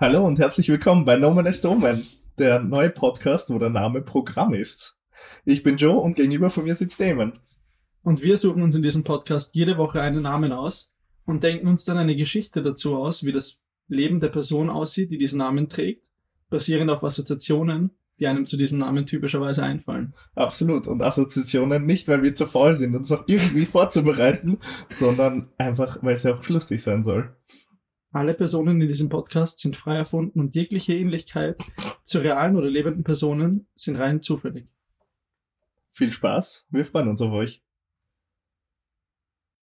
Hallo und herzlich willkommen bei No Man is Omen, der neue Podcast, wo der Name Programm ist. Ich bin Joe und gegenüber von mir sitzt Damon. Und wir suchen uns in diesem Podcast jede Woche einen Namen aus und denken uns dann eine Geschichte dazu aus, wie das Leben der Person aussieht, die diesen Namen trägt, basierend auf Assoziationen, die einem zu diesem Namen typischerweise einfallen. Absolut. Und Assoziationen nicht, weil wir zu faul sind, uns noch irgendwie vorzubereiten, sondern einfach, weil es ja auch lustig sein soll. Alle Personen in diesem Podcast sind frei erfunden und jegliche Ähnlichkeit zu realen oder lebenden Personen sind rein zufällig. Viel Spaß, wir freuen uns auf euch.